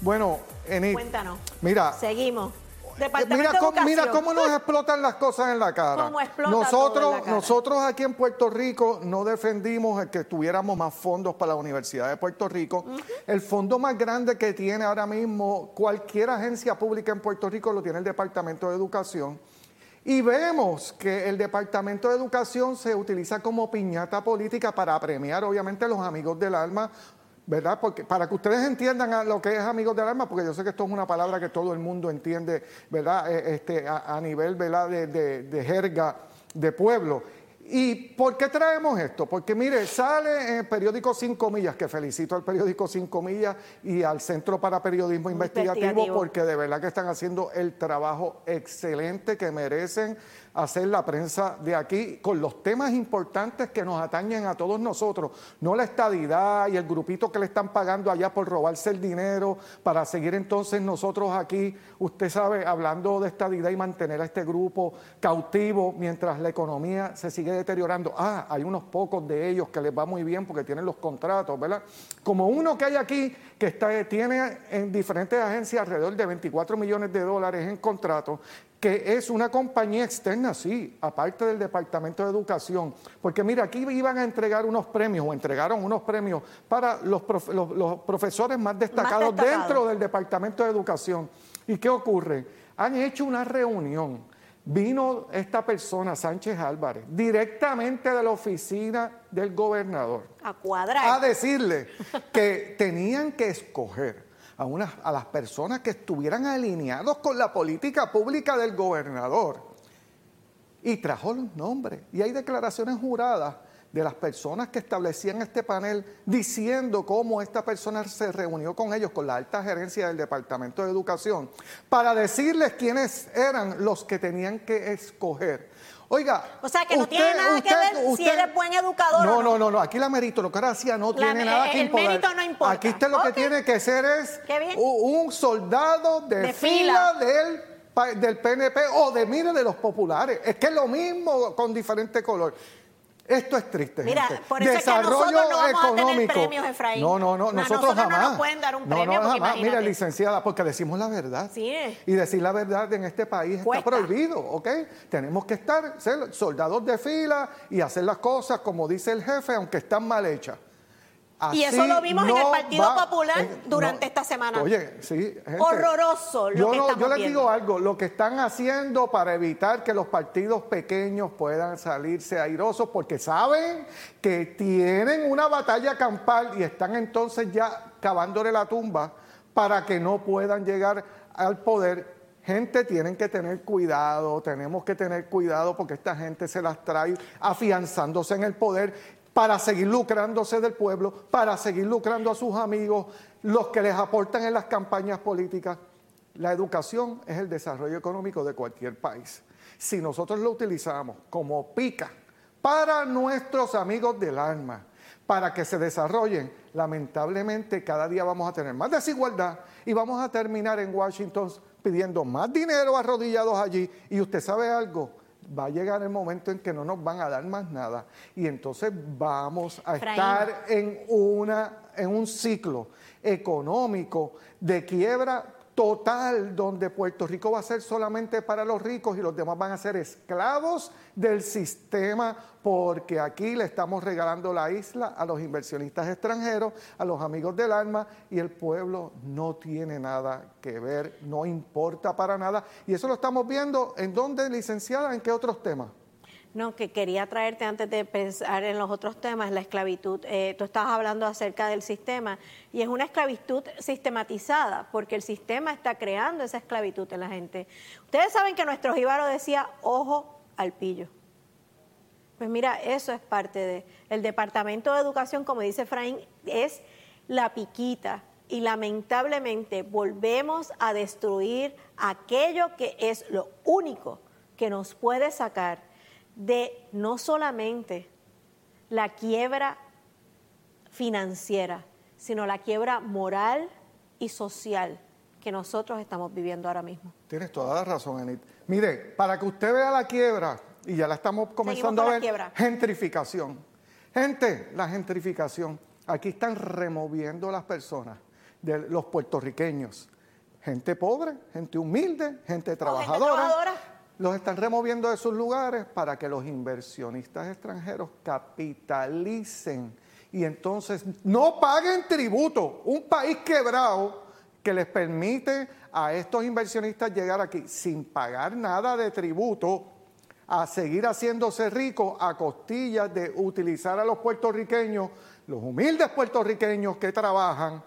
Bueno, Enid. Cuéntanos. Mira. Seguimos. Mira cómo, mira cómo, nos explotan las cosas en la cara. ¿Cómo nosotros, la cara? nosotros aquí en Puerto Rico no defendimos el que tuviéramos más fondos para la Universidad de Puerto Rico. El fondo más grande que tiene ahora mismo cualquier agencia pública en Puerto Rico lo tiene el Departamento de Educación. Y vemos que el Departamento de Educación se utiliza como piñata política para premiar, obviamente, a los amigos del alma, ¿verdad? Porque para que ustedes entiendan a lo que es amigos del alma, porque yo sé que esto es una palabra que todo el mundo entiende, ¿verdad? Eh, Este, a, nivel, ¿verdad? De jerga de pueblo. ¿Y por qué traemos esto? Porque mire, sale en el periódico Cinco Millas, que felicito al periódico Cinco Millas y al Centro para Periodismo Investigativo, Investigativo. porque de verdad que están haciendo el trabajo excelente que merecen hacer la prensa de aquí con los temas importantes que nos atañen a todos nosotros, no la estadidad y el grupito que le están pagando allá por robarse el dinero para seguir entonces nosotros aquí, usted sabe, hablando de estadidad y mantener a este grupo cautivo mientras la economía se sigue deteriorando. Ah, hay unos pocos de ellos que les va muy bien porque tienen los contratos, ¿verdad? Como uno que hay aquí que está, tiene en diferentes agencias alrededor de 24 millones de dólares en contratos, que es una compañía externa, sí, aparte del Departamento de Educación. Porque mira, aquí iban a entregar unos premios, o entregaron unos premios para los, profe- los- los profesores más destacados, destacados. dentro del Departamento de Educación. ¿Y qué ocurre? Han hecho una reunión. Vino esta persona, Sánchez Álvarez, directamente de la oficina del gobernador A cuadrar. a decirle que tenían que escoger a, unas, a las personas que estuvieran alineados con la política pública del gobernador. Y trajo los nombres. Y hay declaraciones juradas de las personas que establecían este panel diciendo cómo esta persona se reunió con ellos, con la alta gerencia del Departamento de Educación, para decirles quiénes eran los que tenían que escoger. Oiga, O sea, que no usted- tiene nada que usted- ver si eres buen educador No, o no, no. no, no, aquí la meritocracia no La tiene nada que el imponer. mérito no importa. Aquí usted lo que tiene que ser es un soldado de, De fila, fila. del, del PNP o de, mire, de los populares. Es que es lo mismo con diferente color. Esto es triste. Mira, gente. por eso es que Desarrollo nosotros no vamos a tener económico. premios, Efraín. No, no, no, No, nosotros, nosotros no jamás. nos pueden dar un No, premio, no, porque jamás. Mira, licenciada, porque decimos la verdad. Sí. Y decir la verdad en este país Cuesta. está prohibido, ¿ok? Tenemos que estar, ser soldados de fila y hacer las cosas como dice el jefe, aunque están mal hechas. Y eso lo vimos en el Partido va- Popular eh, durante esta semana. Oye, sí. gente, Horroroso lo yo que no- estamos Yo les viendo. digo algo, lo que están haciendo para evitar que los partidos pequeños puedan salirse airosos, porque saben que tienen una batalla campal y están entonces ya cavándole la tumba para que no puedan llegar al poder. Gente, tienen que tener cuidado, tenemos que tener cuidado porque esta gente se las trae afianzándose en el poder para seguir lucrándose del pueblo, para seguir lucrando a sus amigos, los que les aportan en las campañas políticas. La educación es el desarrollo económico de cualquier país. Si nosotros lo utilizamos como pica para nuestros amigos del alma, para que se desarrollen, lamentablemente cada día vamos a tener más desigualdad y vamos a terminar en Washington pidiendo más dinero arrodillados allí. Y usted sabe algo, va a llegar el momento en que no nos van a dar más nada. Y entonces vamos a estar en, una, en un ciclo económico de quiebra total donde Puerto Rico va a ser solamente para los ricos y los demás van a ser esclavos del sistema porque aquí le estamos regalando la isla a los inversionistas extranjeros, a los amigos del alma y el pueblo no tiene nada que ver, no importa para nada y eso lo estamos viendo en dónde licenciada, en qué otros temas. No, que quería traerte antes de pensar en los otros temas, la esclavitud. Eh, tú estabas hablando acerca del sistema y es una esclavitud sistematizada porque el sistema está creando esa esclavitud en la gente. Ustedes saben que nuestro jíbaro decía ojo al pillo. Pues mira, eso es parte de el Departamento de Educación, como dice Efraín, es la piquita y lamentablemente volvemos a destruir aquello que es lo único que nos puede sacar de no solamente la quiebra financiera, sino la quiebra moral y social que nosotros estamos viviendo ahora mismo. Tienes toda la razón, Enid. Mire, para que usted vea la quiebra, y ya la estamos comenzando a la ver, quiebra. gentrificación. Gente, la gentrificación. Aquí están removiendo las personas de los puertorriqueños. Gente pobre, gente humilde, gente gente trabajadora. Los están removiendo de sus lugares para que los inversionistas extranjeros capitalicen y entonces no paguen tributo. Un país quebrado que les permite a estos inversionistas llegar aquí sin pagar nada de tributo a seguir haciéndose ricos a costillas de utilizar a los puertorriqueños, los humildes puertorriqueños que trabajan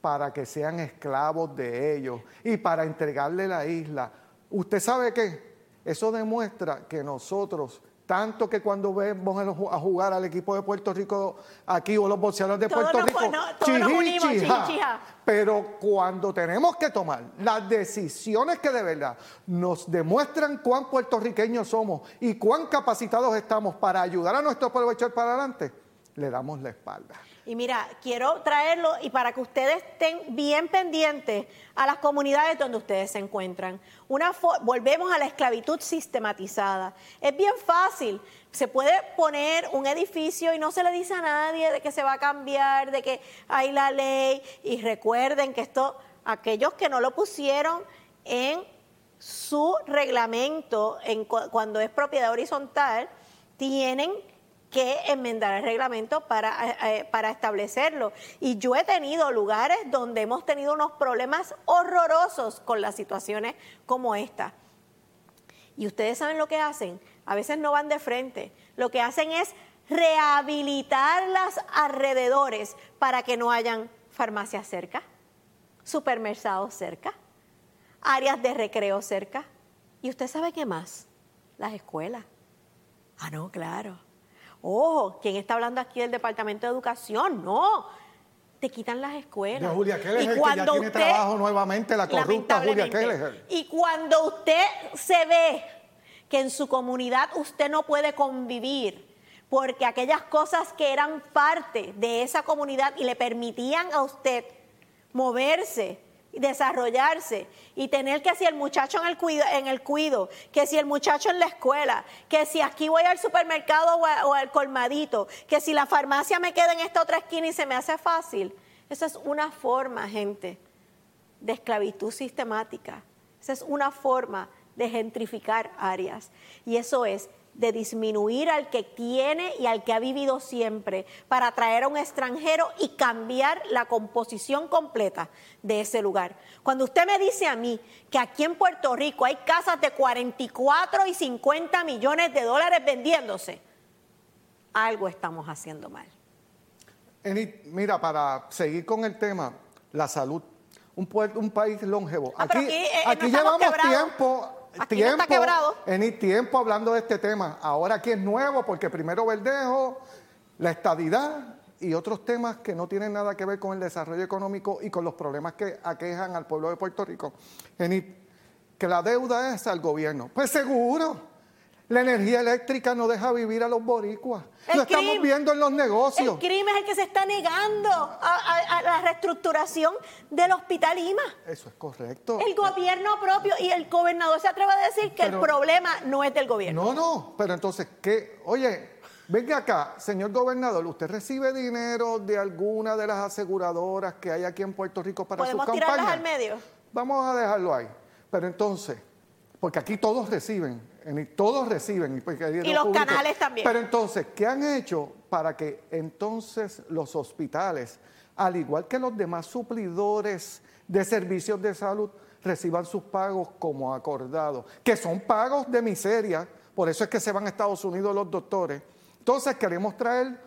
para que sean esclavos de ellos y para entregarle la isla. ¿Usted sabe qué? Eso demuestra que nosotros, tanto que cuando vemos a jugar al equipo de Puerto Rico aquí o los boxeadores de Puerto Rico, no, chijí, unimos, chijá. pero cuando tenemos que tomar las decisiones que de verdad nos demuestran cuán puertorriqueños somos y cuán capacitados estamos para ayudar a nuestro pueblo a echar para adelante, le damos la espalda. Y mira, quiero traerlo y para que ustedes estén bien pendientes a las comunidades donde ustedes se encuentran. Una volvemos a la esclavitud sistematizada. Es bien fácil. Se puede poner un edificio y no se le dice a nadie de que se va a cambiar, de que hay la ley. Y recuerden que esto, aquellos que no lo pusieron en su reglamento en cu- cuando es propiedad horizontal, tienen que enmendar el reglamento para, eh, eh, para establecerlo. Y yo he tenido lugares donde hemos tenido unos problemas horrorosos con las situaciones como esta. Y ustedes saben lo que hacen. A veces no van de frente. Lo que hacen es rehabilitar las alrededores para que no hayan farmacias cerca, supermercados cerca, áreas de recreo cerca. ¿Y usted sabe qué más? Las escuelas. Ah, no, claro. Ojo, ¿quién está hablando aquí del Departamento de Educación? No, te quitan las escuelas. De Julia Kelleher, Y que ya cuando tiene trabajo nuevamente, la corrupta Julia Lamentablemente. Kelleher. Y cuando usted se ve que en su comunidad usted no puede convivir, porque aquellas cosas que eran parte de esa comunidad y le permitían a usted moverse, desarrollarse y tener que si el muchacho en el cuido, en el cuido, que si el muchacho en la escuela, que si aquí voy al supermercado o, o al colmadito, que si la farmacia me queda en esta otra esquina y se me hace fácil. Esa es una forma, gente, de esclavitud sistemática. Esa es una forma de gentrificar áreas. Y eso es de disminuir al que tiene y al que ha vivido siempre para traer a un extranjero y cambiar la composición completa de ese lugar. Cuando usted me dice a mí que aquí en Puerto Rico hay casas de 44 y 50 millones de dólares vendiéndose, algo estamos haciendo mal. Eni, mira, para seguir con el tema, la salud. Un, puer- un país longevo. Ah, pero aquí, eh, aquí estamos llevamos quebrados. tiempo, Aquí no tiempo, está quebrado. Tiempo hablando de este tema. Ahora aquí es nuevo porque primero Verdejo, la estadidad y otros temas que no tienen nada que ver con el desarrollo económico y con los problemas que aquejan al pueblo de Puerto Rico. Eni, que la deuda es al gobierno. Pues seguro. La energía eléctrica no deja vivir a los boricuas. El Lo estamos viendo en los negocios. El crimen es el que se está negando a, a- a la reestructuración del hospital IMA. Eso es correcto. El gobierno propio y el gobernador se atreve a decir que Pero- el problema no es del gobierno. No, no, pero entonces, ¿qué? Oye, venga acá, señor gobernador, ¿usted recibe dinero de alguna de las aseguradoras que hay aquí en Puerto Rico para sus ¿Podemos campañas? tirarlas al medio? Vamos a dejarlo ahí. Pero entonces, porque aquí todos reciben, en- todos reciben. Y dinero los público. canales también. Pero entonces, ¿qué han hecho para que entonces los hospitales, al igual que los demás suplidores de servicios de salud, reciban sus pagos como acordado? Que son pagos de miseria, por eso es que se van a Estados Unidos los doctores. Entonces, queremos traer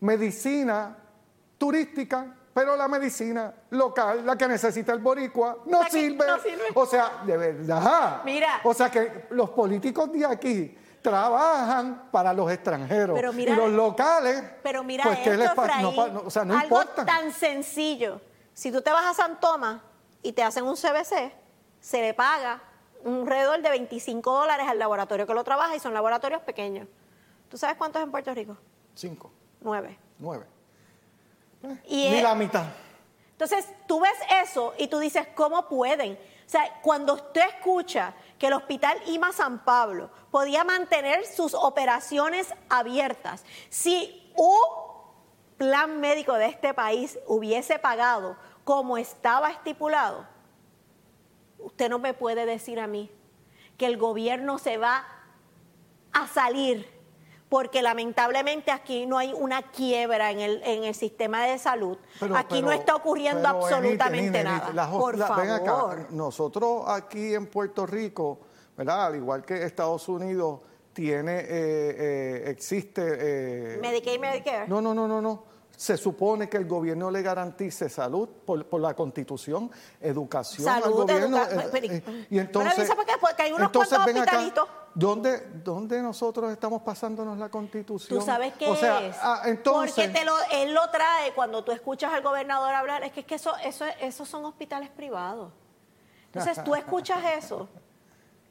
medicina turística, pero la medicina local, la que necesita el boricua, no sirve. no sirve. O sea, de verdad. Mira. O sea que los políticos de aquí trabajan para los extranjeros. Pero mira- y los locales. Pero mira pues, ¿qué esto, les pasa? No no, o sea, no algo importa. tan sencillo. Si tú te vas a San Tomás y te hacen un CBC, se le paga un alrededor de 25 dólares al laboratorio que lo trabaja y son laboratorios pequeños. ¿Tú sabes cuántos en Puerto Rico? Cinco, Nueve. nueve. Y Ni es- la mitad. Entonces, tú ves eso y tú dices, ¿cómo pueden? O sea, cuando usted escucha que el Hospital IMA San Pablo podía mantener sus operaciones abiertas, si un plan médico de este país hubiese pagado como estaba estipulado, usted no me puede decir a mí que el gobierno se va a salir porque lamentablemente aquí no hay una quiebra en el, en el sistema de salud. aquí no está ocurriendo absolutamente nada. Por favor. nosotros aquí en Puerto Rico, ¿verdad? Al igual que Estados Unidos, tiene, eh, eh, existe... Eh, Medicaid Medicare. No, no, no, no, no. Se supone que el gobierno le garantice salud por, por la constitución, educación salud, al gobierno. y entonces, porque hay unos cuantos hospitalitos. ¿Dónde, ¿Dónde nosotros estamos pasándonos la constitución? ¿Tú sabes qué es? Ah, entonces, Porque te lo, él lo trae cuando tú escuchas al gobernador hablar, es que, es que eso, eso, esos son hospitales privados. Entonces tú escuchas eso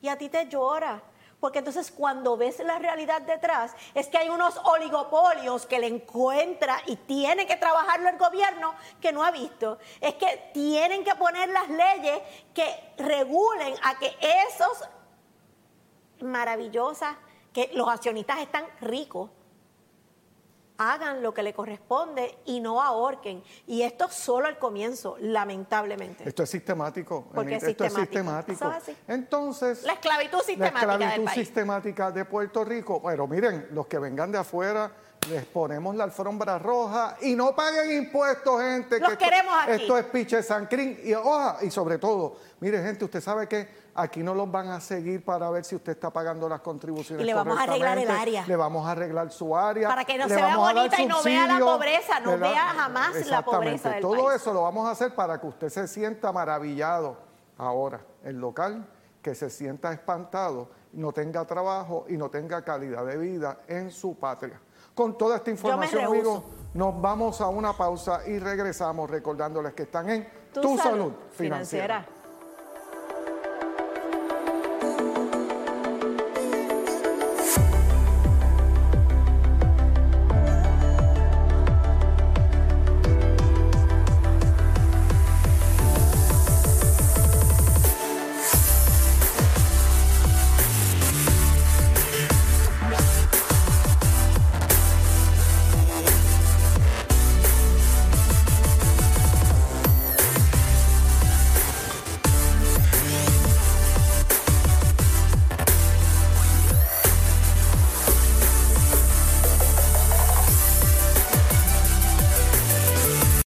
y a ti te llora. Porque entonces cuando ves la realidad detrás, es que hay unos oligopolios que le encuentra y tiene que trabajarlo el gobierno que no ha visto. Es que tienen que poner las leyes que regulen a que esos maravillosas, que los accionistas están ricos, hagan lo que le corresponde y no ahorquen. Y esto es solo el comienzo, lamentablemente. Esto es sistemático. Porque esto es sistemático. Entonces, la esclavitud sistemática, la esclavitud sistemática de Puerto Rico. Bueno, miren, los que vengan de afuera les ponemos la alfombra roja y no paguen impuestos, gente. Los queremos esto, aquí. Esto es piche sancrín y hoja. Y sobre todo, mire, gente, usted sabe que aquí no los van a seguir para ver si usted está pagando las contribuciones. Y le vamos a arreglar el área. Le vamos a arreglar su área. Para que no se vea bonita y no vea la pobreza, no vea jamás la pobreza del Todo eso lo vamos a hacer para que usted se sienta maravillado ahora, el local, que se sienta espantado, no tenga trabajo y no tenga calidad de vida en su patria. Con toda esta información, amigos, nos vamos a una pausa y regresamos recordándoles que están en Tu, salud, financiera.